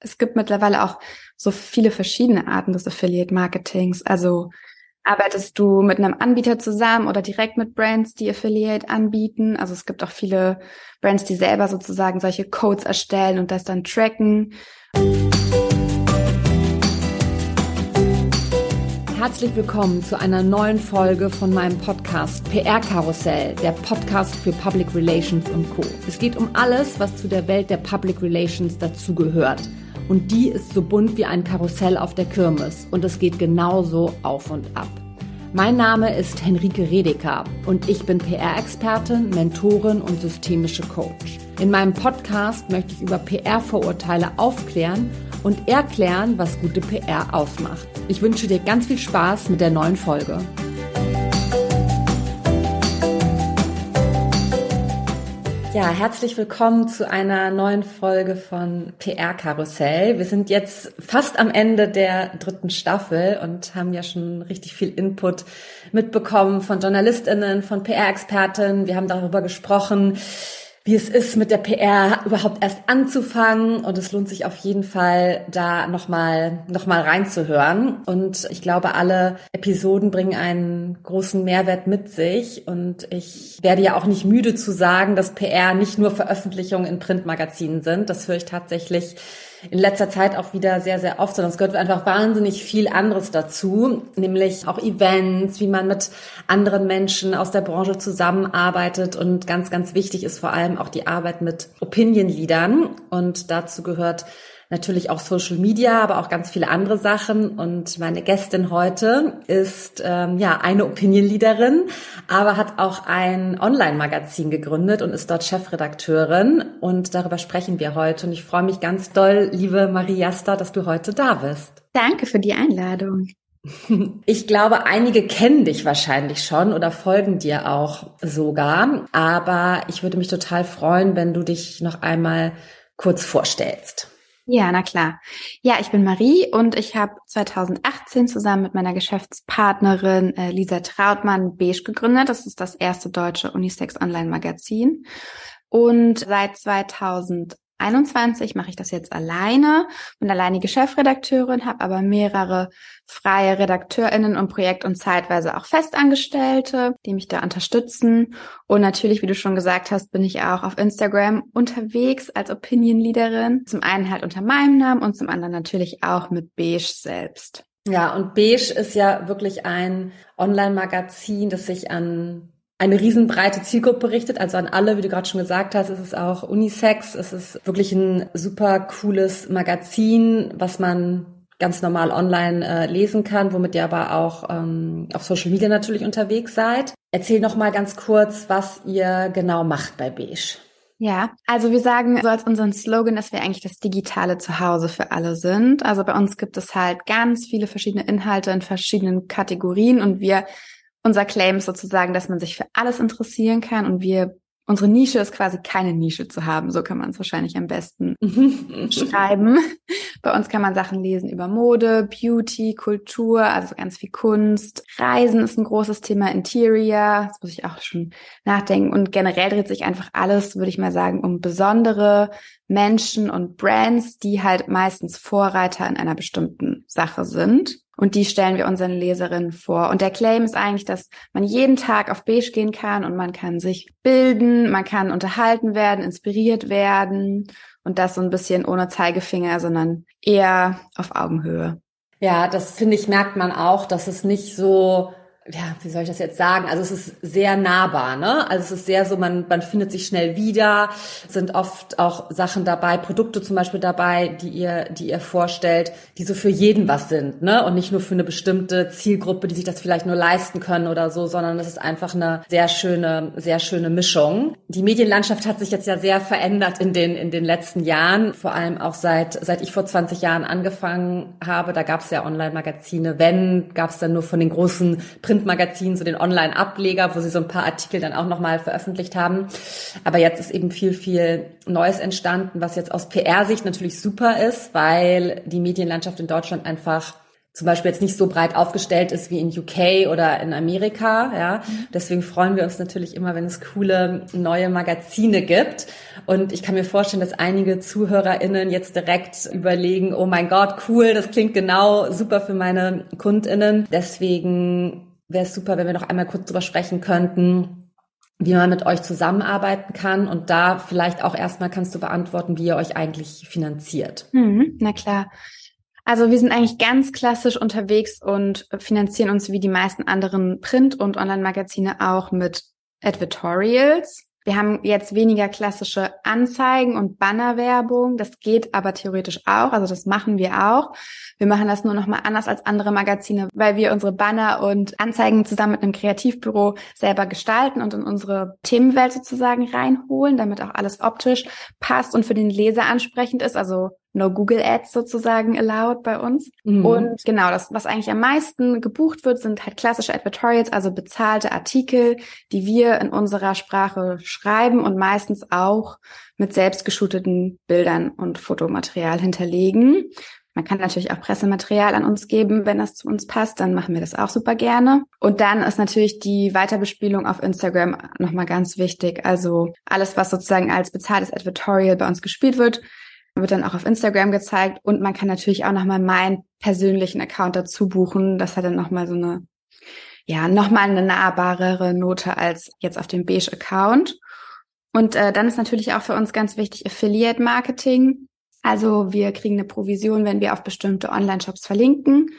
es gibt mittlerweile auch so viele verschiedene Arten des Affiliate Marketings. Also arbeitest du mit einem Anbieter zusammen oder direkt mit Brands, die Affiliate anbieten? Also es gibt auch viele Brands, die selber sozusagen solche Codes erstellen und das dann tracken. Herzlich willkommen zu einer neuen Folge von meinem Podcast PR Karussell, der Podcast für Public Relations und Co. Es geht um alles, was zu der Welt der Public Relations dazugehört. Und die ist so bunt wie ein Karussell auf der Kirmes und es geht genauso auf und ab. Mein Name ist Henrike Redeker und ich bin PR-Expertin, Mentorin und systemische Coach. In meinem Podcast möchte ich über PR-Vorurteile aufklären und erklären, was gute PR ausmacht. Ich wünsche dir ganz viel Spaß mit der neuen Folge. Ja, herzlich willkommen zu einer neuen Folge von PR Karussell. Wir sind jetzt fast am Ende der dritten Staffel und haben ja schon richtig viel Input mitbekommen von Journalistinnen, von PR-Experten. Wir haben darüber gesprochen, wie es ist, mit der PR überhaupt erst anzufangen. Und es lohnt sich auf jeden Fall, da nochmal noch mal reinzuhören. Und ich glaube, alle Episoden bringen einen großen Mehrwert mit sich. Und ich werde ja auch nicht müde zu sagen, dass PR nicht nur Veröffentlichungen in Printmagazinen sind. Das höre ich tatsächlich in letzter Zeit auch wieder sehr, sehr oft, sondern es gehört einfach wahnsinnig viel anderes dazu, nämlich auch Events, wie man mit anderen Menschen aus der Branche zusammenarbeitet und ganz, ganz wichtig ist vor allem auch die Arbeit mit Opinion-Leadern und dazu gehört natürlich auch Social Media, aber auch ganz viele andere Sachen. Und meine Gästin heute ist ähm, ja eine Opinion-Leaderin, aber hat auch ein Online-Magazin gegründet und ist dort Chefredakteurin. Und darüber sprechen wir heute. Und ich freue mich ganz doll, liebe Marie Jasta, dass du heute da bist. Danke für die Einladung. Ich glaube, einige kennen dich wahrscheinlich schon oder folgen dir auch sogar. Aber ich würde mich total freuen, wenn du dich noch einmal kurz vorstellst. Ja, na klar. Ja, ich bin Marie und ich habe 2018 zusammen mit meiner Geschäftspartnerin äh, Lisa Trautmann Beige gegründet. Das ist das erste deutsche Unisex Online Magazin. Und seit 2000 21 mache ich das jetzt alleine, bin alleinige Chefredakteurin, habe aber mehrere freie RedakteurInnen und Projekt- und zeitweise auch Festangestellte, die mich da unterstützen. Und natürlich, wie du schon gesagt hast, bin ich auch auf Instagram unterwegs als Opinion-Leaderin. Zum einen halt unter meinem Namen und zum anderen natürlich auch mit Beige selbst. Ja, und Beige ist ja wirklich ein Online-Magazin, das sich an eine riesenbreite Zielgruppe richtet, also an alle, wie du gerade schon gesagt hast, es auch Unisex, es ist wirklich ein super cooles Magazin, was man ganz normal online äh, lesen kann, womit ihr aber auch ähm, auf Social Media natürlich unterwegs seid. Erzähl noch mal ganz kurz, was ihr genau macht bei Beige. Ja, also wir sagen so als unseren Slogan, dass wir eigentlich das digitale Zuhause für alle sind. Also bei uns gibt es halt ganz viele verschiedene Inhalte in verschiedenen Kategorien und wir unser Claim ist sozusagen, dass man sich für alles interessieren kann und wir unsere Nische ist quasi keine Nische zu haben. So kann man es wahrscheinlich am besten schreiben. Bei uns kann man Sachen lesen über Mode, Beauty, Kultur, also ganz viel Kunst. Reisen ist ein großes Thema, Interior, das muss ich auch schon nachdenken. Und generell dreht sich einfach alles, würde ich mal sagen, um besondere Menschen und Brands, die halt meistens Vorreiter in einer bestimmten Sache sind. Und die stellen wir unseren Leserinnen vor. Und der Claim ist eigentlich, dass man jeden Tag auf Beige gehen kann und man kann sich bilden, man kann unterhalten werden, inspiriert werden und das so ein bisschen ohne Zeigefinger, sondern eher auf Augenhöhe. Ja, das finde ich, merkt man auch, dass es nicht so ja, wie soll ich das jetzt sagen? Also es ist sehr nahbar, ne? Also es ist sehr so, man, man findet sich schnell wieder, sind oft auch Sachen dabei, Produkte zum Beispiel dabei, die ihr, die ihr vorstellt, die so für jeden was sind, ne? Und nicht nur für eine bestimmte Zielgruppe, die sich das vielleicht nur leisten können oder so, sondern es ist einfach eine sehr schöne, sehr schöne Mischung. Die Medienlandschaft hat sich jetzt ja sehr verändert in den, in den letzten Jahren, vor allem auch seit, seit ich vor 20 Jahren angefangen habe. Da gab es ja Online-Magazine. Wenn, gab es dann nur von den großen Print Printmagazin, so den Online-Ableger, wo sie so ein paar Artikel dann auch nochmal veröffentlicht haben. Aber jetzt ist eben viel, viel Neues entstanden, was jetzt aus PR-Sicht natürlich super ist, weil die Medienlandschaft in Deutschland einfach zum Beispiel jetzt nicht so breit aufgestellt ist wie in UK oder in Amerika. Ja, mhm. deswegen freuen wir uns natürlich immer, wenn es coole neue Magazine gibt. Und ich kann mir vorstellen, dass einige ZuhörerInnen jetzt direkt überlegen, oh mein Gott, cool, das klingt genau super für meine KundInnen. Deswegen wäre es super, wenn wir noch einmal kurz drüber sprechen könnten, wie man mit euch zusammenarbeiten kann. Und da vielleicht auch erstmal kannst du beantworten, wie ihr euch eigentlich finanziert. Mhm, na klar. Also wir sind eigentlich ganz klassisch unterwegs und finanzieren uns wie die meisten anderen Print- und Online-Magazine auch mit Advertorials. Wir haben jetzt weniger klassische Anzeigen und Bannerwerbung. Das geht aber theoretisch auch. Also das machen wir auch. Wir machen das nur noch mal anders als andere Magazine, weil wir unsere Banner und Anzeigen zusammen mit einem Kreativbüro selber gestalten und in unsere Themenwelt sozusagen reinholen, damit auch alles optisch passt und für den Leser ansprechend ist. Also No Google Ads sozusagen allowed bei uns. Mhm. Und genau, das, was eigentlich am meisten gebucht wird, sind halt klassische Advertorials, also bezahlte Artikel, die wir in unserer Sprache schreiben und meistens auch mit selbstgeschooteten Bildern und Fotomaterial hinterlegen. Man kann natürlich auch Pressematerial an uns geben, wenn das zu uns passt, dann machen wir das auch super gerne. Und dann ist natürlich die Weiterbespielung auf Instagram nochmal ganz wichtig. Also alles, was sozusagen als bezahltes Advertorial bei uns gespielt wird, wird dann auch auf Instagram gezeigt und man kann natürlich auch nochmal meinen persönlichen Account dazu buchen. Das hat dann nochmal so eine, ja, nochmal eine nahbarere Note als jetzt auf dem Beige-Account. Und äh, dann ist natürlich auch für uns ganz wichtig Affiliate-Marketing. Also wir kriegen eine Provision, wenn wir auf bestimmte Online-Shops verlinken.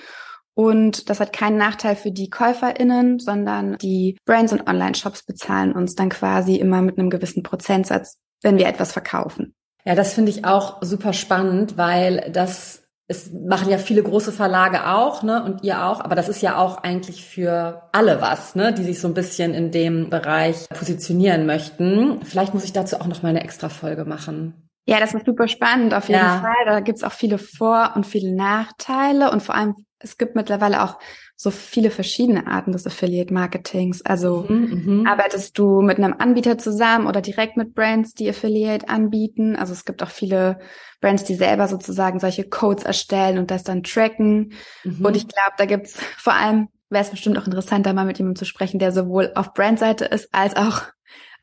Und das hat keinen Nachteil für die KäuferInnen, sondern die Brands und Online-Shops bezahlen uns dann quasi immer mit einem gewissen Prozentsatz, wenn wir etwas verkaufen. Ja, das finde ich auch super spannend, weil das es machen ja viele große Verlage auch, ne, und ihr auch, aber das ist ja auch eigentlich für alle was, ne, die sich so ein bisschen in dem Bereich positionieren möchten. Vielleicht muss ich dazu auch noch mal eine extra Folge machen. Ja, das ist super spannend auf jeden ja. Fall. Da gibt's auch viele Vor- und viele Nachteile und vor allem es gibt mittlerweile auch so viele verschiedene Arten des Affiliate Marketings. Also mhm, mhm, arbeitest du mit einem Anbieter zusammen oder direkt mit Brands, die Affiliate anbieten? Also es gibt auch viele Brands, die selber sozusagen solche Codes erstellen und das dann tracken. Mhm. Und ich glaube, da gibt's vor allem, wäre es bestimmt auch interessanter, mal mit jemandem zu sprechen, der sowohl auf Brandseite ist als auch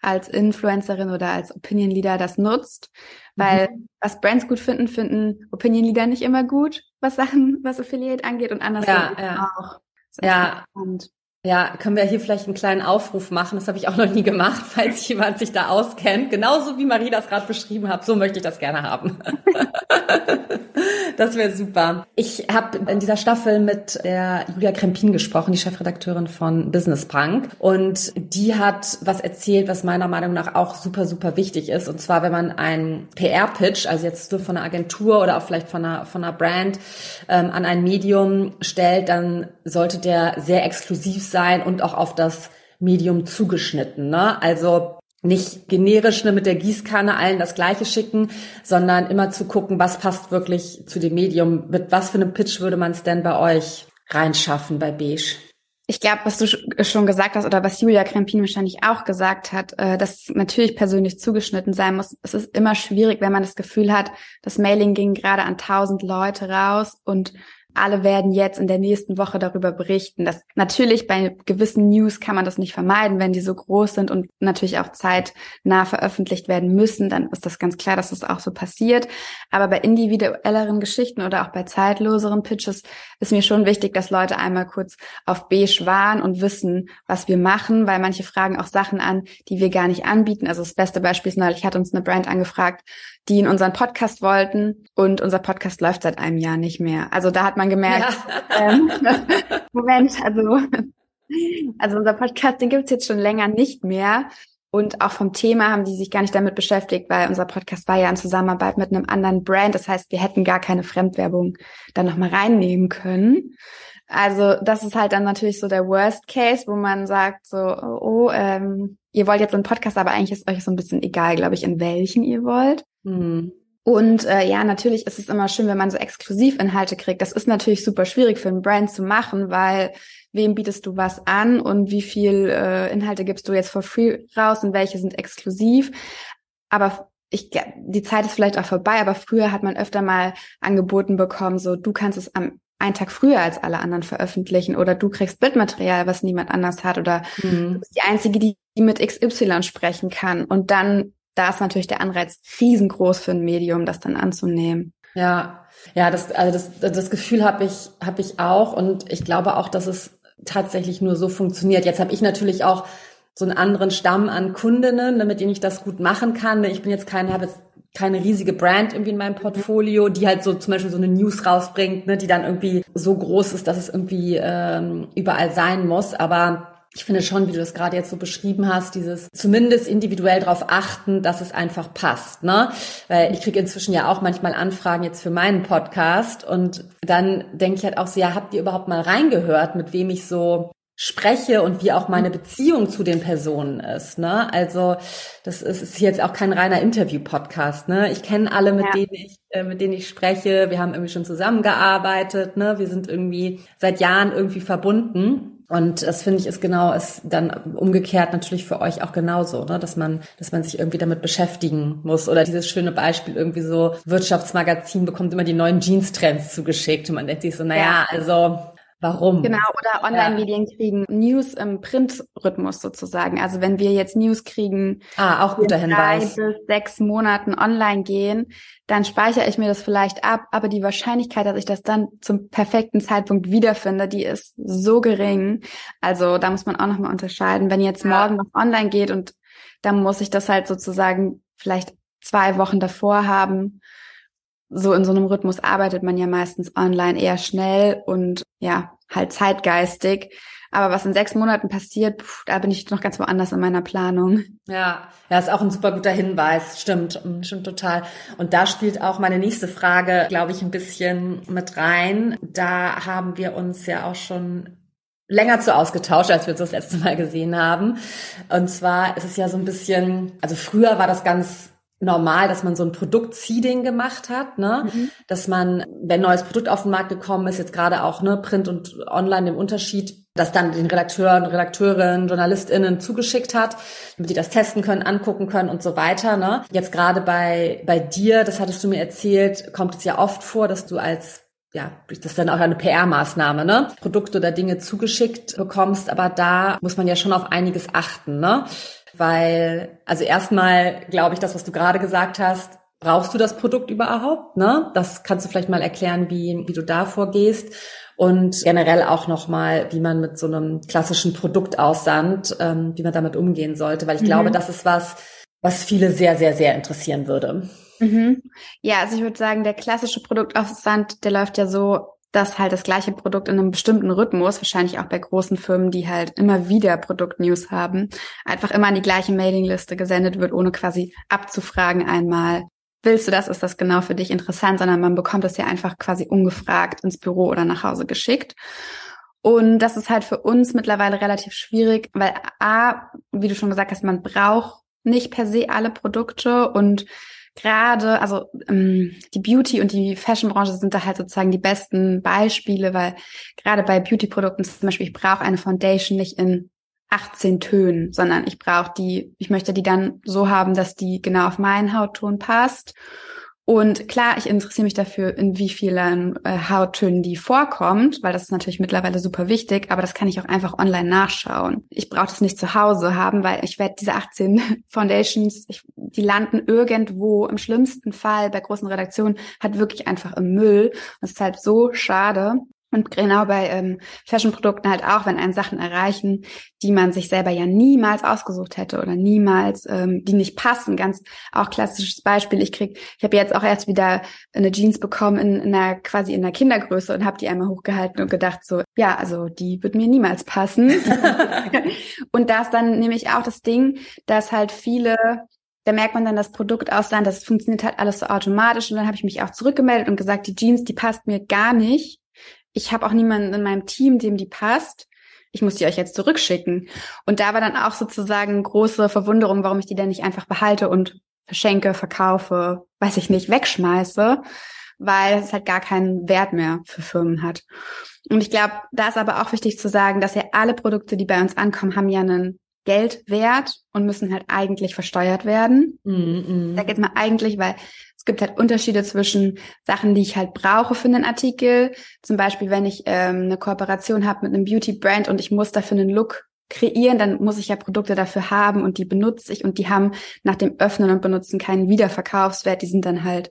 als Influencerin oder als Opinion Leader das nutzt. Weil mhm. was Brands gut finden, finden Opinion Leader nicht immer gut, was Sachen, was Affiliate angeht und andersrum ja, ja. auch. Ja. Spannend. Ja, können wir hier vielleicht einen kleinen Aufruf machen? Das habe ich auch noch nie gemacht, falls jemand sich da auskennt. Genauso wie Marie das gerade beschrieben hat, so möchte ich das gerne haben. das wäre super. Ich habe in dieser Staffel mit der Julia Krempin gesprochen, die Chefredakteurin von Business Punk. Und die hat was erzählt, was meiner Meinung nach auch super, super wichtig ist. Und zwar, wenn man einen PR-Pitch, also jetzt nur von einer Agentur oder auch vielleicht von einer, von einer Brand, ähm, an ein Medium stellt, dann sollte der sehr exklusiv sein und auch auf das Medium zugeschnitten. Ne? Also nicht generisch ne, mit der Gießkanne allen das Gleiche schicken, sondern immer zu gucken, was passt wirklich zu dem Medium. Mit was für einem Pitch würde man es denn bei euch reinschaffen bei Beige? Ich glaube, was du schon gesagt hast oder was Julia Krempin wahrscheinlich auch gesagt hat, äh, dass natürlich persönlich zugeschnitten sein muss. Es ist immer schwierig, wenn man das Gefühl hat, das Mailing ging gerade an tausend Leute raus und alle werden jetzt in der nächsten Woche darüber berichten. Das natürlich bei gewissen News kann man das nicht vermeiden, wenn die so groß sind und natürlich auch zeitnah veröffentlicht werden müssen, dann ist das ganz klar, dass das auch so passiert. Aber bei individuelleren Geschichten oder auch bei zeitloseren Pitches ist mir schon wichtig, dass Leute einmal kurz auf beige waren und wissen, was wir machen, weil manche fragen auch Sachen an, die wir gar nicht anbieten. Also das beste Beispiel ist neulich hat uns eine Brand angefragt, die in unseren Podcast wollten und unser Podcast läuft seit einem Jahr nicht mehr. Also da hat man gemerkt, ja. ähm, Moment, also, also unser Podcast, den gibt's jetzt schon länger nicht mehr. Und auch vom Thema haben die sich gar nicht damit beschäftigt, weil unser Podcast war ja in Zusammenarbeit mit einem anderen Brand. Das heißt, wir hätten gar keine Fremdwerbung da nochmal reinnehmen können. Also das ist halt dann natürlich so der Worst Case, wo man sagt so, oh, ähm, ihr wollt jetzt einen Podcast, aber eigentlich ist euch so ein bisschen egal, glaube ich, in welchen ihr wollt. Mhm. Und äh, ja, natürlich ist es immer schön, wenn man so Exklusivinhalte kriegt. Das ist natürlich super schwierig für einen Brand zu machen, weil wem bietest du was an und wie viel äh, Inhalte gibst du jetzt for free raus und welche sind exklusiv. Aber ich, die Zeit ist vielleicht auch vorbei, aber früher hat man öfter mal angeboten bekommen, so du kannst es am einen Tag früher als alle anderen veröffentlichen oder du kriegst Bildmaterial, was niemand anders hat oder mhm. du bist die Einzige, die, die mit XY sprechen kann. Und dann, da ist natürlich der Anreiz riesengroß für ein Medium, das dann anzunehmen. Ja, ja, das, also das, das Gefühl habe ich, habe ich auch und ich glaube auch, dass es tatsächlich nur so funktioniert. Jetzt habe ich natürlich auch so einen anderen Stamm an Kundinnen, damit ich das gut machen kann. Ich bin jetzt keine, habe jetzt keine riesige Brand irgendwie in meinem Portfolio, die halt so zum Beispiel so eine News rausbringt, ne, die dann irgendwie so groß ist, dass es irgendwie ähm, überall sein muss. Aber ich finde schon, wie du das gerade jetzt so beschrieben hast, dieses zumindest individuell darauf achten, dass es einfach passt, ne? Weil ich kriege inzwischen ja auch manchmal Anfragen jetzt für meinen Podcast und dann denke ich halt auch so, ja, habt ihr überhaupt mal reingehört, mit wem ich so spreche und wie auch meine Beziehung zu den Personen ist. Ne? Also das ist, ist jetzt auch kein reiner Interview-Podcast. Ne? Ich kenne alle, mit ja. denen ich äh, mit denen ich spreche. Wir haben irgendwie schon zusammengearbeitet. Ne? Wir sind irgendwie seit Jahren irgendwie verbunden. Und das finde ich ist genau, ist dann umgekehrt natürlich für euch auch genauso, ne? dass man, dass man sich irgendwie damit beschäftigen muss. Oder dieses schöne Beispiel irgendwie so Wirtschaftsmagazin bekommt immer die neuen Jeans-Trends zugeschickt und man denkt sich so, naja, ja. also Warum? Genau, oder Online-Medien ja. kriegen News im Print-Rhythmus sozusagen. Also wenn wir jetzt News kriegen, ah, auch guter Hinweis. drei bis sechs Monaten online gehen, dann speichere ich mir das vielleicht ab, aber die Wahrscheinlichkeit, dass ich das dann zum perfekten Zeitpunkt wiederfinde, die ist so gering. Also da muss man auch nochmal unterscheiden. Wenn jetzt ja. morgen was online geht und dann muss ich das halt sozusagen vielleicht zwei Wochen davor haben so in so einem Rhythmus arbeitet man ja meistens online eher schnell und ja, halt zeitgeistig. Aber was in sechs Monaten passiert, pff, da bin ich noch ganz woanders in meiner Planung. Ja, ja, ist auch ein super guter Hinweis. Stimmt, stimmt total. Und da spielt auch meine nächste Frage, glaube ich, ein bisschen mit rein. Da haben wir uns ja auch schon länger zu ausgetauscht, als wir uns das letzte Mal gesehen haben. Und zwar ist es ja so ein bisschen, also früher war das ganz normal, dass man so ein Produkt-Seeding gemacht hat, ne? Mhm. Dass man, wenn neues Produkt auf den Markt gekommen ist, jetzt gerade auch ne, Print und Online im Unterschied, das dann den Redakteuren, Redakteurinnen, JournalistInnen zugeschickt hat, damit die das testen können, angucken können und so weiter. Ne? Jetzt gerade bei, bei dir, das hattest du mir erzählt, kommt es ja oft vor, dass du als ja, das ist dann auch eine PR-Maßnahme, ne? Produkte oder Dinge zugeschickt bekommst, aber da muss man ja schon auf einiges achten, ne? Weil, also erstmal glaube ich, das, was du gerade gesagt hast, brauchst du das Produkt überhaupt? Ne? Das kannst du vielleicht mal erklären, wie, wie du da vorgehst. Und generell auch nochmal, wie man mit so einem klassischen Produkt aussandt, ähm, wie man damit umgehen sollte. Weil ich mhm. glaube, das ist was, was viele sehr, sehr, sehr interessieren würde. Mhm. Ja, also ich würde sagen, der klassische Produktaufsand, der läuft ja so, dass halt das gleiche Produkt in einem bestimmten Rhythmus, wahrscheinlich auch bei großen Firmen, die halt immer wieder Produktnews haben, einfach immer an die gleiche Mailingliste gesendet wird, ohne quasi abzufragen einmal, willst du das, ist das genau für dich interessant, sondern man bekommt es ja einfach quasi ungefragt ins Büro oder nach Hause geschickt. Und das ist halt für uns mittlerweile relativ schwierig, weil A, wie du schon gesagt hast, man braucht nicht per se alle Produkte und gerade, also ähm, die Beauty- und die Fashion-Branche sind da halt sozusagen die besten Beispiele, weil gerade bei Beauty-Produkten zum Beispiel, ich brauche eine Foundation nicht in 18 Tönen, sondern ich brauche die, ich möchte die dann so haben, dass die genau auf meinen Hautton passt. Und klar, ich interessiere mich dafür, in wie vielen äh, Hauttönen die vorkommt, weil das ist natürlich mittlerweile super wichtig, aber das kann ich auch einfach online nachschauen. Ich brauche das nicht zu Hause haben, weil ich werde diese 18 Foundations, ich, die landen irgendwo, im schlimmsten Fall bei großen Redaktionen, hat wirklich einfach im Müll. Das ist halt so schade. Und genau bei ähm, Fashion-Produkten halt auch, wenn einen Sachen erreichen, die man sich selber ja niemals ausgesucht hätte oder niemals, ähm, die nicht passen. Ganz auch klassisches Beispiel. Ich krieg, ich habe jetzt auch erst wieder eine Jeans bekommen in, in einer quasi in einer Kindergröße und habe die einmal hochgehalten und gedacht so, ja, also die wird mir niemals passen. und da ist dann nämlich auch das Ding, dass halt viele da merkt man dann das Produkt aus sein, das funktioniert halt alles so automatisch. Und dann habe ich mich auch zurückgemeldet und gesagt, die Jeans, die passt mir gar nicht ich habe auch niemanden in meinem Team, dem die passt. Ich muss die euch jetzt zurückschicken. Und da war dann auch sozusagen große Verwunderung, warum ich die denn nicht einfach behalte und verschenke, verkaufe, weiß ich nicht, wegschmeiße, weil es halt gar keinen Wert mehr für Firmen hat. Und ich glaube, da ist aber auch wichtig zu sagen, dass ja alle Produkte, die bei uns ankommen, haben ja einen Geld wert und müssen halt eigentlich versteuert werden. Mhm. Da geht es mal eigentlich, weil es gibt halt Unterschiede zwischen Sachen, die ich halt brauche für einen Artikel. Zum Beispiel, wenn ich ähm, eine Kooperation habe mit einem Beauty-Brand und ich muss dafür einen Look kreieren, dann muss ich ja Produkte dafür haben und die benutze ich und die haben nach dem Öffnen und Benutzen keinen Wiederverkaufswert. Die sind dann halt,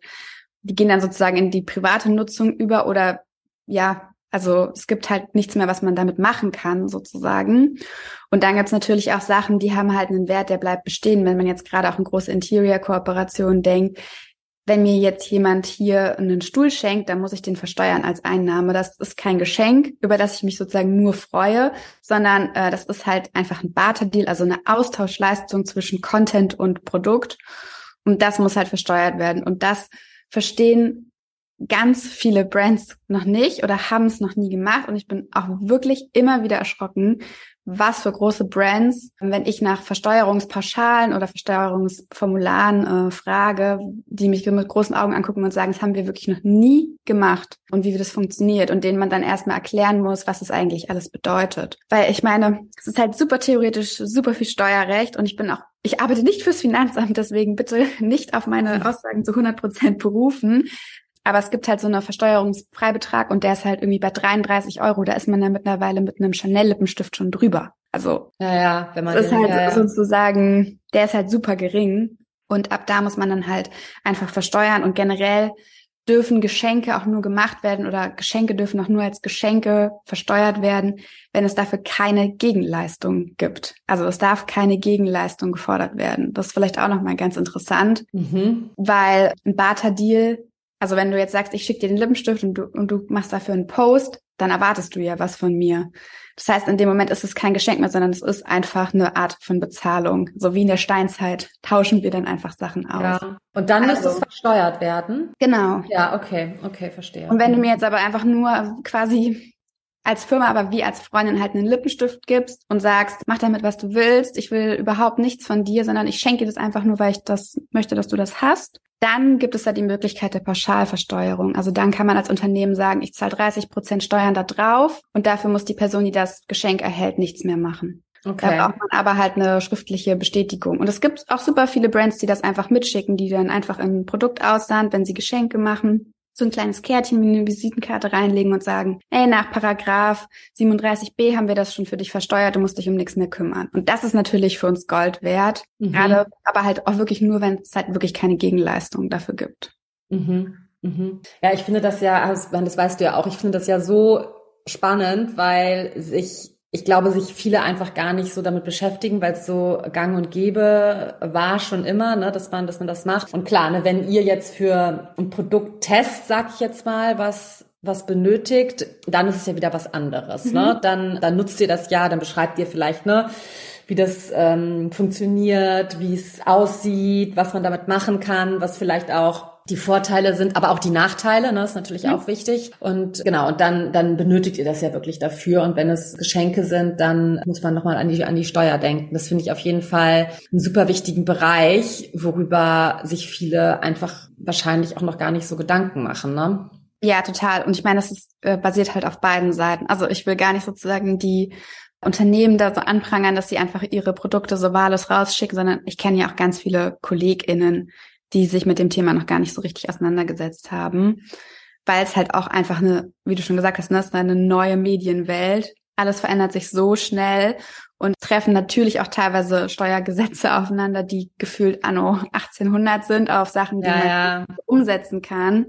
die gehen dann sozusagen in die private Nutzung über oder ja, also es gibt halt nichts mehr, was man damit machen kann, sozusagen. Und dann gibt's natürlich auch Sachen, die haben halt einen Wert, der bleibt bestehen. Wenn man jetzt gerade auch an große Interior-Kooperationen denkt, wenn mir jetzt jemand hier einen Stuhl schenkt, dann muss ich den versteuern als Einnahme. Das ist kein Geschenk, über das ich mich sozusagen nur freue, sondern äh, das ist halt einfach ein Barterdeal, also eine Austauschleistung zwischen Content und Produkt. Und das muss halt versteuert werden. Und das verstehen ganz viele Brands noch nicht oder haben es noch nie gemacht. Und ich bin auch wirklich immer wieder erschrocken, was für große Brands, wenn ich nach Versteuerungspauschalen oder Versteuerungsformularen äh, frage, die mich mit großen Augen angucken und sagen, das haben wir wirklich noch nie gemacht und wie das funktioniert und denen man dann erstmal erklären muss, was es eigentlich alles bedeutet. Weil ich meine, es ist halt super theoretisch, super viel Steuerrecht und ich bin auch ich arbeite nicht fürs Finanzamt, deswegen bitte nicht auf meine Aussagen zu 100 Prozent berufen. Aber es gibt halt so einen Versteuerungsfreibetrag und der ist halt irgendwie bei 33 Euro. Da ist man dann mittlerweile mit einem Chanel-Lippenstift schon drüber. Also, ja, ja, wenn man das ist halt ja, ja. sozusagen, der ist halt super gering. Und ab da muss man dann halt einfach versteuern und generell dürfen Geschenke auch nur gemacht werden oder Geschenke dürfen auch nur als Geschenke versteuert werden, wenn es dafür keine Gegenleistung gibt. Also es darf keine Gegenleistung gefordert werden. Das ist vielleicht auch nochmal ganz interessant, mhm. weil ein Barter-Deal also wenn du jetzt sagst, ich schicke dir den Lippenstift und du, und du machst dafür einen Post, dann erwartest du ja was von mir. Das heißt, in dem Moment ist es kein Geschenk mehr, sondern es ist einfach eine Art von Bezahlung. So wie in der Steinzeit tauschen wir dann einfach Sachen aus. Ja. Und dann also, muss es versteuert werden. Genau. Ja, okay, okay, verstehe. Und wenn du mir jetzt aber einfach nur quasi als Firma, aber wie als Freundin halt einen Lippenstift gibst und sagst, mach damit, was du willst, ich will überhaupt nichts von dir, sondern ich schenke dir das einfach nur, weil ich das möchte, dass du das hast, dann gibt es da die Möglichkeit der Pauschalversteuerung. Also dann kann man als Unternehmen sagen, ich zahle 30 Prozent Steuern da drauf und dafür muss die Person, die das Geschenk erhält, nichts mehr machen. Okay. Da braucht man aber halt eine schriftliche Bestätigung. Und es gibt auch super viele Brands, die das einfach mitschicken, die dann einfach ein Produkt aussahen, wenn sie Geschenke machen so ein kleines Kärtchen wie eine Visitenkarte reinlegen und sagen, ey, nach Paragraph 37b haben wir das schon für dich versteuert, du musst dich um nichts mehr kümmern. Und das ist natürlich für uns Gold wert, mhm. gerade, aber halt auch wirklich nur, wenn es halt wirklich keine Gegenleistung dafür gibt. Mhm. Mhm. Ja, ich finde das ja, also, das weißt du ja auch, ich finde das ja so spannend, weil sich ich glaube, sich viele einfach gar nicht so damit beschäftigen, weil es so gang und gäbe war schon immer, ne, dass man, dass man das macht. Und klar, ne, wenn ihr jetzt für ein Produkttest, sag ich jetzt mal, was was benötigt, dann ist es ja wieder was anderes. Ne? Mhm. Ne? Dann, dann nutzt ihr das ja, dann beschreibt ihr vielleicht, ne, wie das ähm, funktioniert, wie es aussieht, was man damit machen kann, was vielleicht auch die Vorteile sind, aber auch die Nachteile, ne, ist natürlich mhm. auch wichtig. Und genau, und dann, dann benötigt ihr das ja wirklich dafür. Und wenn es Geschenke sind, dann muss man nochmal an die, an die Steuer denken. Das finde ich auf jeden Fall einen super wichtigen Bereich, worüber sich viele einfach wahrscheinlich auch noch gar nicht so Gedanken machen, ne? Ja, total. Und ich meine, das ist, äh, basiert halt auf beiden Seiten. Also ich will gar nicht sozusagen die Unternehmen da so anprangern, dass sie einfach ihre Produkte so wahllos rausschicken, sondern ich kenne ja auch ganz viele KollegInnen, die sich mit dem Thema noch gar nicht so richtig auseinandergesetzt haben, weil es halt auch einfach eine, wie du schon gesagt hast, ne, ist eine neue Medienwelt. Alles verändert sich so schnell und treffen natürlich auch teilweise Steuergesetze aufeinander, die gefühlt anno 1800 sind auf Sachen, die ja, man ja. umsetzen kann.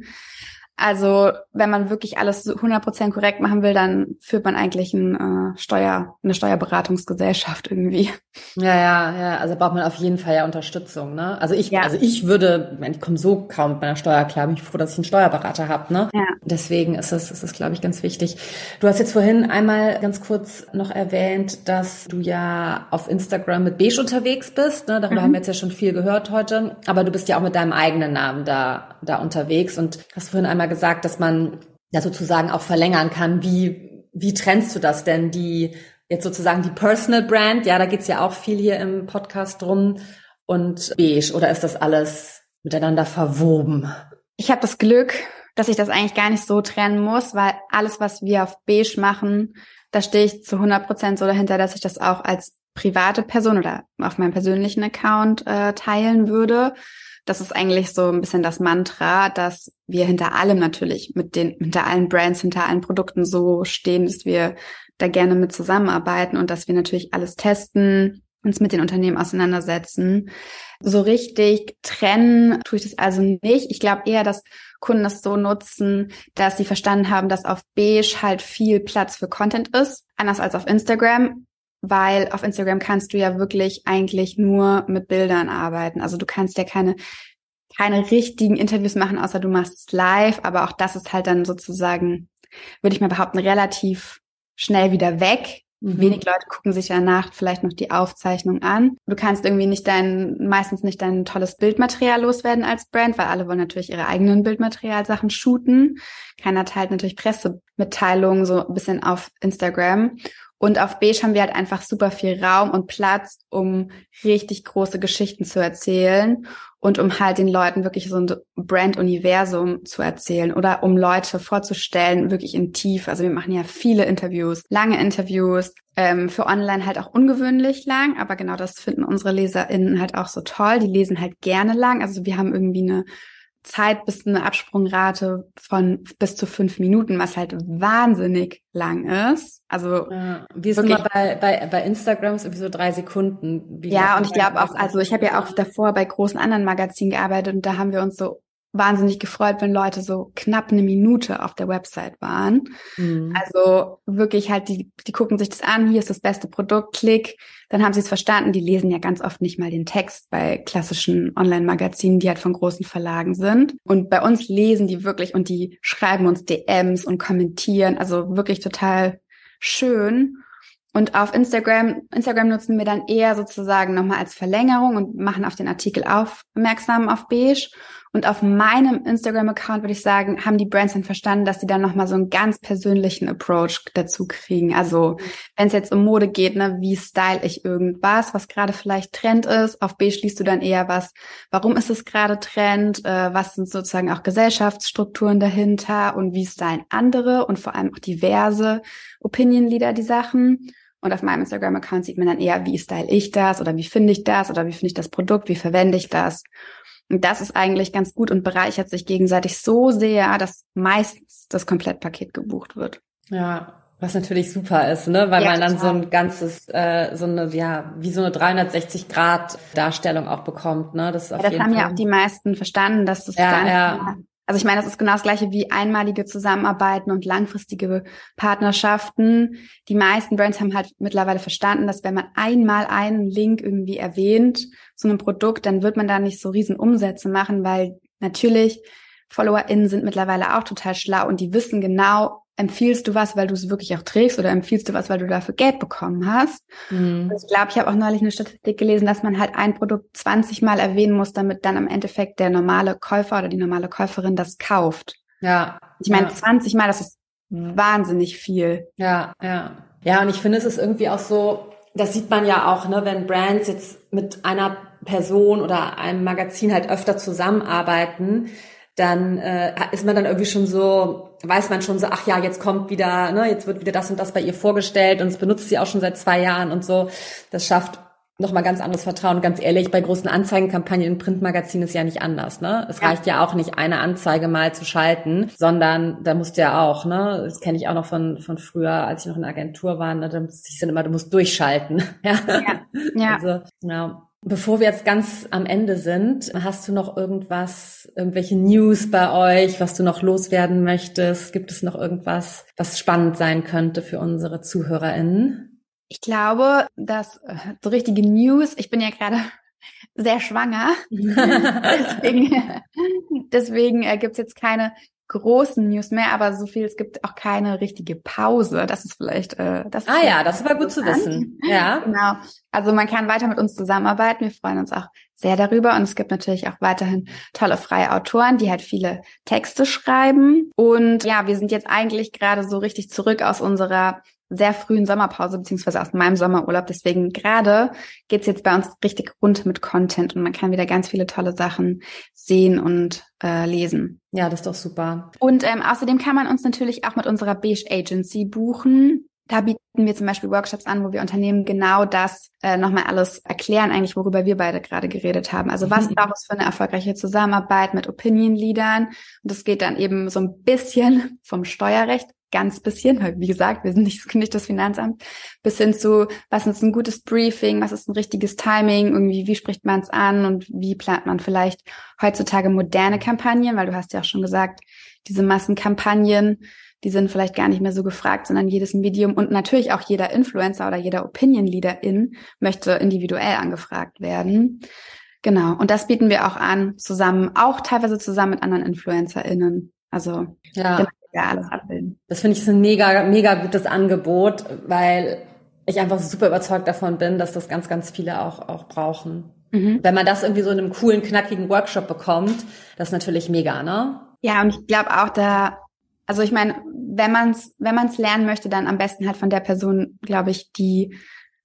Also wenn man wirklich alles 100% korrekt machen will, dann führt man eigentlich ein, äh, Steuer, eine Steuerberatungsgesellschaft irgendwie. Ja, ja, ja. Also braucht man auf jeden Fall ja Unterstützung. Ne? Also ich, ja. also ich würde, ich komme so kaum mit meiner Steuer klar, bin ich froh, dass ich einen Steuerberater habe. Ne? Ja. Deswegen ist es, ist es, glaube ich, ganz wichtig. Du hast jetzt vorhin einmal ganz kurz noch erwähnt, dass du ja auf Instagram mit Beige unterwegs bist. Ne? Darüber mhm. haben wir jetzt ja schon viel gehört heute. Aber du bist ja auch mit deinem eigenen Namen da, da unterwegs und hast vorhin einmal gesagt, dass man ja sozusagen auch verlängern kann. Wie, wie trennst du das denn? Die jetzt sozusagen die Personal Brand, ja, da geht's ja auch viel hier im Podcast drum und beige oder ist das alles miteinander verwoben? Ich habe das Glück, dass ich das eigentlich gar nicht so trennen muss, weil alles, was wir auf beige machen, da stehe ich zu 100 Prozent so dahinter, dass ich das auch als private Person oder auf meinem persönlichen Account äh, teilen würde. Das ist eigentlich so ein bisschen das Mantra, dass wir hinter allem natürlich mit den, hinter allen Brands, hinter allen Produkten so stehen, dass wir da gerne mit zusammenarbeiten und dass wir natürlich alles testen, uns mit den Unternehmen auseinandersetzen. So richtig trennen tue ich das also nicht. Ich glaube eher, dass Kunden das so nutzen, dass sie verstanden haben, dass auf Beige halt viel Platz für Content ist, anders als auf Instagram, weil auf Instagram kannst du ja wirklich eigentlich nur mit Bildern arbeiten. Also du kannst ja keine keine richtigen Interviews machen, außer du machst live, aber auch das ist halt dann sozusagen, würde ich mal behaupten, relativ schnell wieder weg, Mhm. Wenig Leute gucken sich danach vielleicht noch die Aufzeichnung an. Du kannst irgendwie nicht dein, meistens nicht dein tolles Bildmaterial loswerden als Brand, weil alle wollen natürlich ihre eigenen Bildmaterialsachen shooten. Keiner teilt natürlich Pressemitteilungen so ein bisschen auf Instagram. Und auf Beige haben wir halt einfach super viel Raum und Platz, um richtig große Geschichten zu erzählen und um halt den Leuten wirklich so ein Brand-Universum zu erzählen oder um Leute vorzustellen, wirklich in tief. Also wir machen ja viele Interviews, lange Interviews, ähm, für online halt auch ungewöhnlich lang, aber genau das finden unsere LeserInnen halt auch so toll. Die lesen halt gerne lang. Also wir haben irgendwie eine Zeit bis eine Absprungrate von bis zu fünf Minuten, was halt wahnsinnig lang ist. Also ja, wir sind mal bei, bei, bei Instagram irgendwie so drei Sekunden. ja, und ich glaube auch, also ich habe ja auch davor bei großen anderen Magazinen gearbeitet und da haben wir uns so wahnsinnig gefreut, wenn Leute so knapp eine Minute auf der Website waren. Mhm. Also wirklich halt, die, die gucken sich das an, hier ist das beste Produkt, klick, dann haben sie es verstanden. Die lesen ja ganz oft nicht mal den Text bei klassischen Online-Magazinen, die halt von großen Verlagen sind. Und bei uns lesen die wirklich und die schreiben uns DMs und kommentieren. Also wirklich total schön. Und auf Instagram, Instagram nutzen wir dann eher sozusagen nochmal als Verlängerung und machen auf den Artikel aufmerksam auf Beige. Und auf meinem Instagram-Account würde ich sagen, haben die Brands dann verstanden, dass sie dann nochmal so einen ganz persönlichen Approach dazu kriegen. Also wenn es jetzt um Mode geht, ne, wie style ich irgendwas, was gerade vielleicht Trend ist. Auf B schließt du dann eher was, warum ist es gerade Trend, äh, was sind sozusagen auch Gesellschaftsstrukturen dahinter und wie stylen andere und vor allem auch diverse Opinion-Leader die Sachen. Und auf meinem Instagram-Account sieht man dann eher, wie style ich das oder wie finde ich das oder wie finde ich das Produkt, wie verwende ich das. Und das ist eigentlich ganz gut und bereichert sich gegenseitig so sehr, dass meistens das Komplettpaket gebucht wird. Ja, was natürlich super ist, ne? Weil ja, man dann total. so ein ganzes, äh, so eine, ja, wie so eine 360 Grad Darstellung auch bekommt, ne? Das, ist auf ja, das haben Fall. ja auch die meisten verstanden, dass das ja, gar nicht ja. Also ich meine, das ist genau das gleiche wie einmalige Zusammenarbeiten und langfristige Partnerschaften. Die meisten Brands haben halt mittlerweile verstanden, dass wenn man einmal einen Link irgendwie erwähnt zu einem Produkt, dann wird man da nicht so riesen Umsätze machen, weil natürlich FollowerInnen sind mittlerweile auch total schlau und die wissen genau, empfiehlst du was, weil du es wirklich auch trägst oder empfiehlst du was, weil du dafür Geld bekommen hast? Mhm. Ich glaube, ich habe auch neulich eine Statistik gelesen, dass man halt ein Produkt 20 Mal erwähnen muss, damit dann am Endeffekt der normale Käufer oder die normale Käuferin das kauft. Ja. Ich meine, ja. 20 Mal, das ist wahnsinnig viel. Ja, ja. Ja, und ich finde, es ist irgendwie auch so, das sieht man ja auch, ne, wenn Brands jetzt mit einer Person oder einem Magazin halt öfter zusammenarbeiten, dann äh, ist man dann irgendwie schon so, weiß man schon so, ach ja, jetzt kommt wieder, ne, jetzt wird wieder das und das bei ihr vorgestellt und es benutzt sie auch schon seit zwei Jahren und so. Das schafft nochmal ganz anderes Vertrauen. Ganz ehrlich, bei großen Anzeigenkampagnen in Printmagazinen ist ja nicht anders, ne? Es ja. reicht ja auch nicht, eine Anzeige mal zu schalten, sondern da musst du ja auch, ne? Das kenne ich auch noch von, von früher, als ich noch in der Agentur war, ne? Da ich dann immer, du musst durchschalten. ja. ja. ja. Also, ja. Bevor wir jetzt ganz am Ende sind, hast du noch irgendwas, irgendwelche News bei euch, was du noch loswerden möchtest? Gibt es noch irgendwas, was spannend sein könnte für unsere ZuhörerInnen? Ich glaube, dass äh, so richtige News, ich bin ja gerade sehr schwanger, deswegen, deswegen äh, gibt's jetzt keine großen News mehr, aber so viel, es gibt auch keine richtige Pause. Das ist vielleicht, äh, das Ah ja, das war gut zu wissen. Ja. Genau. Also man kann weiter mit uns zusammenarbeiten. Wir freuen uns auch sehr darüber. Und es gibt natürlich auch weiterhin tolle freie Autoren, die halt viele Texte schreiben. Und ja, wir sind jetzt eigentlich gerade so richtig zurück aus unserer sehr frühen Sommerpause, beziehungsweise aus meinem Sommerurlaub. Deswegen gerade geht's jetzt bei uns richtig rund mit Content und man kann wieder ganz viele tolle Sachen sehen und äh, lesen. Ja, das ist doch super. Und ähm, außerdem kann man uns natürlich auch mit unserer Beige Agency buchen. Da bieten wir zum Beispiel Workshops an, wo wir Unternehmen genau das äh, nochmal alles erklären, eigentlich worüber wir beide gerade geredet haben. Also was mhm. braucht es für eine erfolgreiche Zusammenarbeit mit Opinion Leadern? Und das geht dann eben so ein bisschen vom Steuerrecht, ganz bisschen, weil wie gesagt, wir sind nicht, nicht das Finanzamt, bis hin zu, was ist ein gutes Briefing, was ist ein richtiges Timing, irgendwie, wie spricht man es an und wie plant man vielleicht heutzutage moderne Kampagnen, weil du hast ja auch schon gesagt, diese Massenkampagnen, die sind vielleicht gar nicht mehr so gefragt, sondern jedes Medium und natürlich auch jeder Influencer oder jeder Opinion Leaderin möchte individuell angefragt werden. Genau. Und das bieten wir auch an, zusammen, auch teilweise zusammen mit anderen InfluencerInnen. Also, ja, ja alles abbilden. Das finde ich ein mega, mega gutes Angebot, weil ich einfach super überzeugt davon bin, dass das ganz, ganz viele auch, auch brauchen. Mhm. Wenn man das irgendwie so in einem coolen, knackigen Workshop bekommt, das ist natürlich mega, ne? Ja, und ich glaube auch, da also ich meine, wenn man es wenn man's lernen möchte, dann am besten halt von der Person, glaube ich, die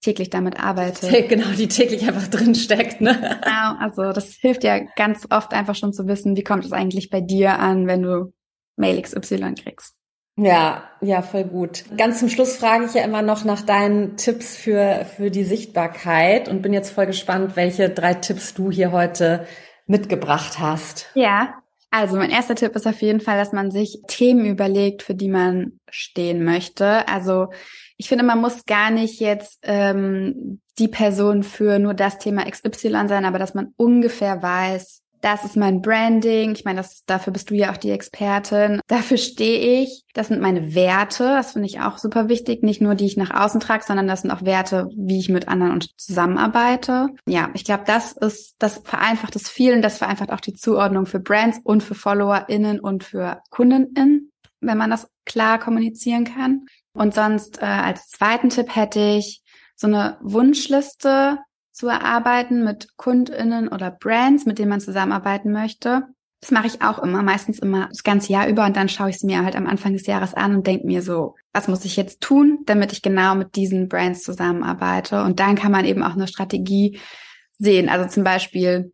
täglich damit arbeitet. Genau, die täglich einfach drin steckt. Ne? Genau, also das hilft ja ganz oft einfach schon zu wissen, wie kommt es eigentlich bei dir an, wenn du Mail XY kriegst. Ja, ja, voll gut. Ganz zum Schluss frage ich ja immer noch nach deinen Tipps für, für die Sichtbarkeit und bin jetzt voll gespannt, welche drei Tipps du hier heute mitgebracht hast. Ja, also mein erster Tipp ist auf jeden Fall, dass man sich Themen überlegt, für die man stehen möchte. Also ich finde, man muss gar nicht jetzt ähm, die Person für nur das Thema XY sein, aber dass man ungefähr weiß, das ist mein Branding. Ich meine, das, dafür bist du ja auch die Expertin. Dafür stehe ich. Das sind meine Werte. Das finde ich auch super wichtig. Nicht nur, die ich nach außen trage, sondern das sind auch Werte, wie ich mit anderen zusammenarbeite. Ja, ich glaube, das ist, das vereinfacht es viel und das vereinfacht auch die Zuordnung für Brands und für FollowerInnen und für KundenInnen, wenn man das klar kommunizieren kann. Und sonst äh, als zweiten Tipp hätte ich so eine Wunschliste zu erarbeiten mit KundInnen oder Brands, mit denen man zusammenarbeiten möchte. Das mache ich auch immer, meistens immer das ganze Jahr über und dann schaue ich es mir halt am Anfang des Jahres an und denke mir so, was muss ich jetzt tun, damit ich genau mit diesen Brands zusammenarbeite? Und dann kann man eben auch eine Strategie sehen. Also zum Beispiel,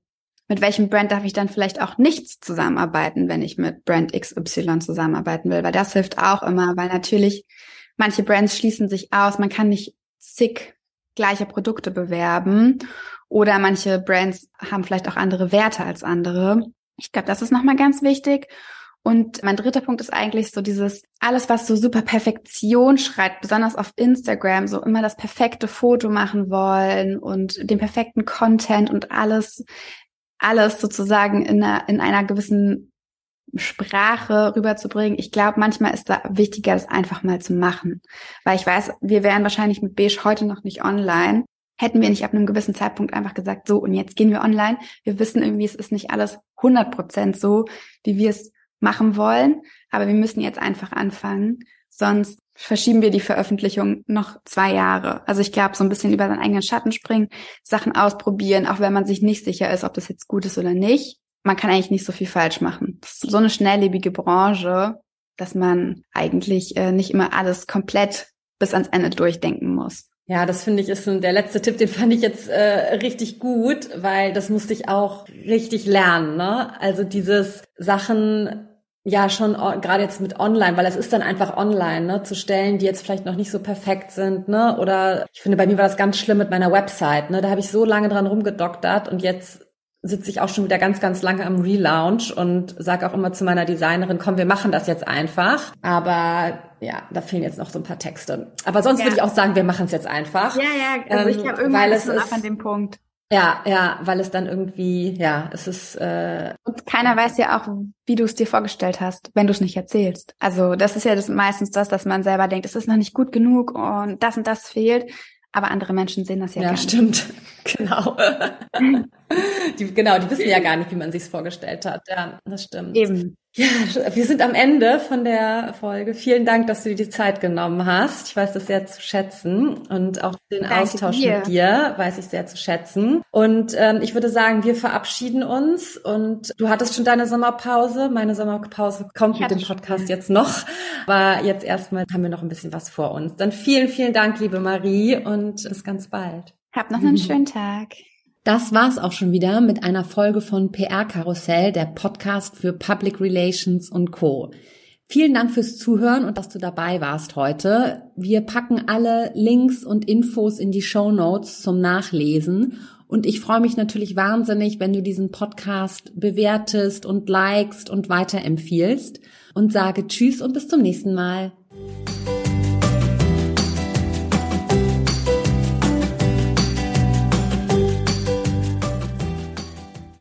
mit welchem Brand darf ich dann vielleicht auch nicht zusammenarbeiten, wenn ich mit Brand XY zusammenarbeiten will? Weil das hilft auch immer, weil natürlich manche Brands schließen sich aus. Man kann nicht sick gleiche Produkte bewerben oder manche Brands haben vielleicht auch andere Werte als andere. Ich glaube, das ist nochmal ganz wichtig. Und mein dritter Punkt ist eigentlich so dieses, alles, was so super Perfektion schreit, besonders auf Instagram, so immer das perfekte Foto machen wollen und den perfekten Content und alles, alles sozusagen in einer, in einer gewissen Sprache rüberzubringen. Ich glaube, manchmal ist da wichtiger, das einfach mal zu machen. Weil ich weiß, wir wären wahrscheinlich mit Beige heute noch nicht online. Hätten wir nicht ab einem gewissen Zeitpunkt einfach gesagt, so und jetzt gehen wir online. Wir wissen irgendwie, es ist nicht alles 100 Prozent so, wie wir es machen wollen. Aber wir müssen jetzt einfach anfangen. Sonst verschieben wir die Veröffentlichung noch zwei Jahre. Also ich glaube, so ein bisschen über seinen eigenen Schatten springen, Sachen ausprobieren, auch wenn man sich nicht sicher ist, ob das jetzt gut ist oder nicht man kann eigentlich nicht so viel falsch machen. Das ist so eine schnelllebige Branche, dass man eigentlich äh, nicht immer alles komplett bis ans Ende durchdenken muss. Ja, das finde ich ist ein, der letzte Tipp, den fand ich jetzt äh, richtig gut, weil das musste ich auch richtig lernen. Ne? Also dieses Sachen ja schon gerade jetzt mit online, weil es ist dann einfach online, ne, zu stellen, die jetzt vielleicht noch nicht so perfekt sind, ne, oder ich finde bei mir war das ganz schlimm mit meiner Website, ne, da habe ich so lange dran rumgedoktert und jetzt sitze ich auch schon wieder ganz, ganz lange am Relaunch und sage auch immer zu meiner Designerin, komm, wir machen das jetzt einfach. Aber ja, da fehlen jetzt noch so ein paar Texte. Aber sonst ja. würde ich auch sagen, wir machen es jetzt einfach. Ja, ja, also ich ähm, habe irgendwann ist ab an dem Punkt. Ja, ja, weil es dann irgendwie, ja, es ist. Äh, und keiner weiß ja auch, wie du es dir vorgestellt hast, wenn du es nicht erzählst. Also das ist ja das, meistens das, dass man selber denkt, es ist noch nicht gut genug und das und das fehlt. Aber andere Menschen sehen das ja, ja gar stimmt. nicht. Genau. die, genau, die wissen ja gar nicht, wie man sich's vorgestellt hat. Ja, das stimmt. Eben. Ja, wir sind am Ende von der Folge. Vielen Dank, dass du dir die Zeit genommen hast. Ich weiß das sehr zu schätzen und auch den Danke Austausch dir. mit dir weiß ich sehr zu schätzen. Und ähm, ich würde sagen, wir verabschieden uns und du hattest schon deine Sommerpause. Meine Sommerpause kommt mit dem Podcast schon. jetzt noch. Aber jetzt erstmal haben wir noch ein bisschen was vor uns. Dann vielen, vielen Dank, liebe Marie und bis ganz bald. Hab noch einen schönen Tag. Das war's auch schon wieder mit einer Folge von PR Karussell, der Podcast für Public Relations und Co. Vielen Dank fürs Zuhören und dass du dabei warst heute. Wir packen alle Links und Infos in die Show Notes zum Nachlesen. Und ich freue mich natürlich wahnsinnig, wenn du diesen Podcast bewertest und likest und weiterempfiehlst und sage Tschüss und bis zum nächsten Mal.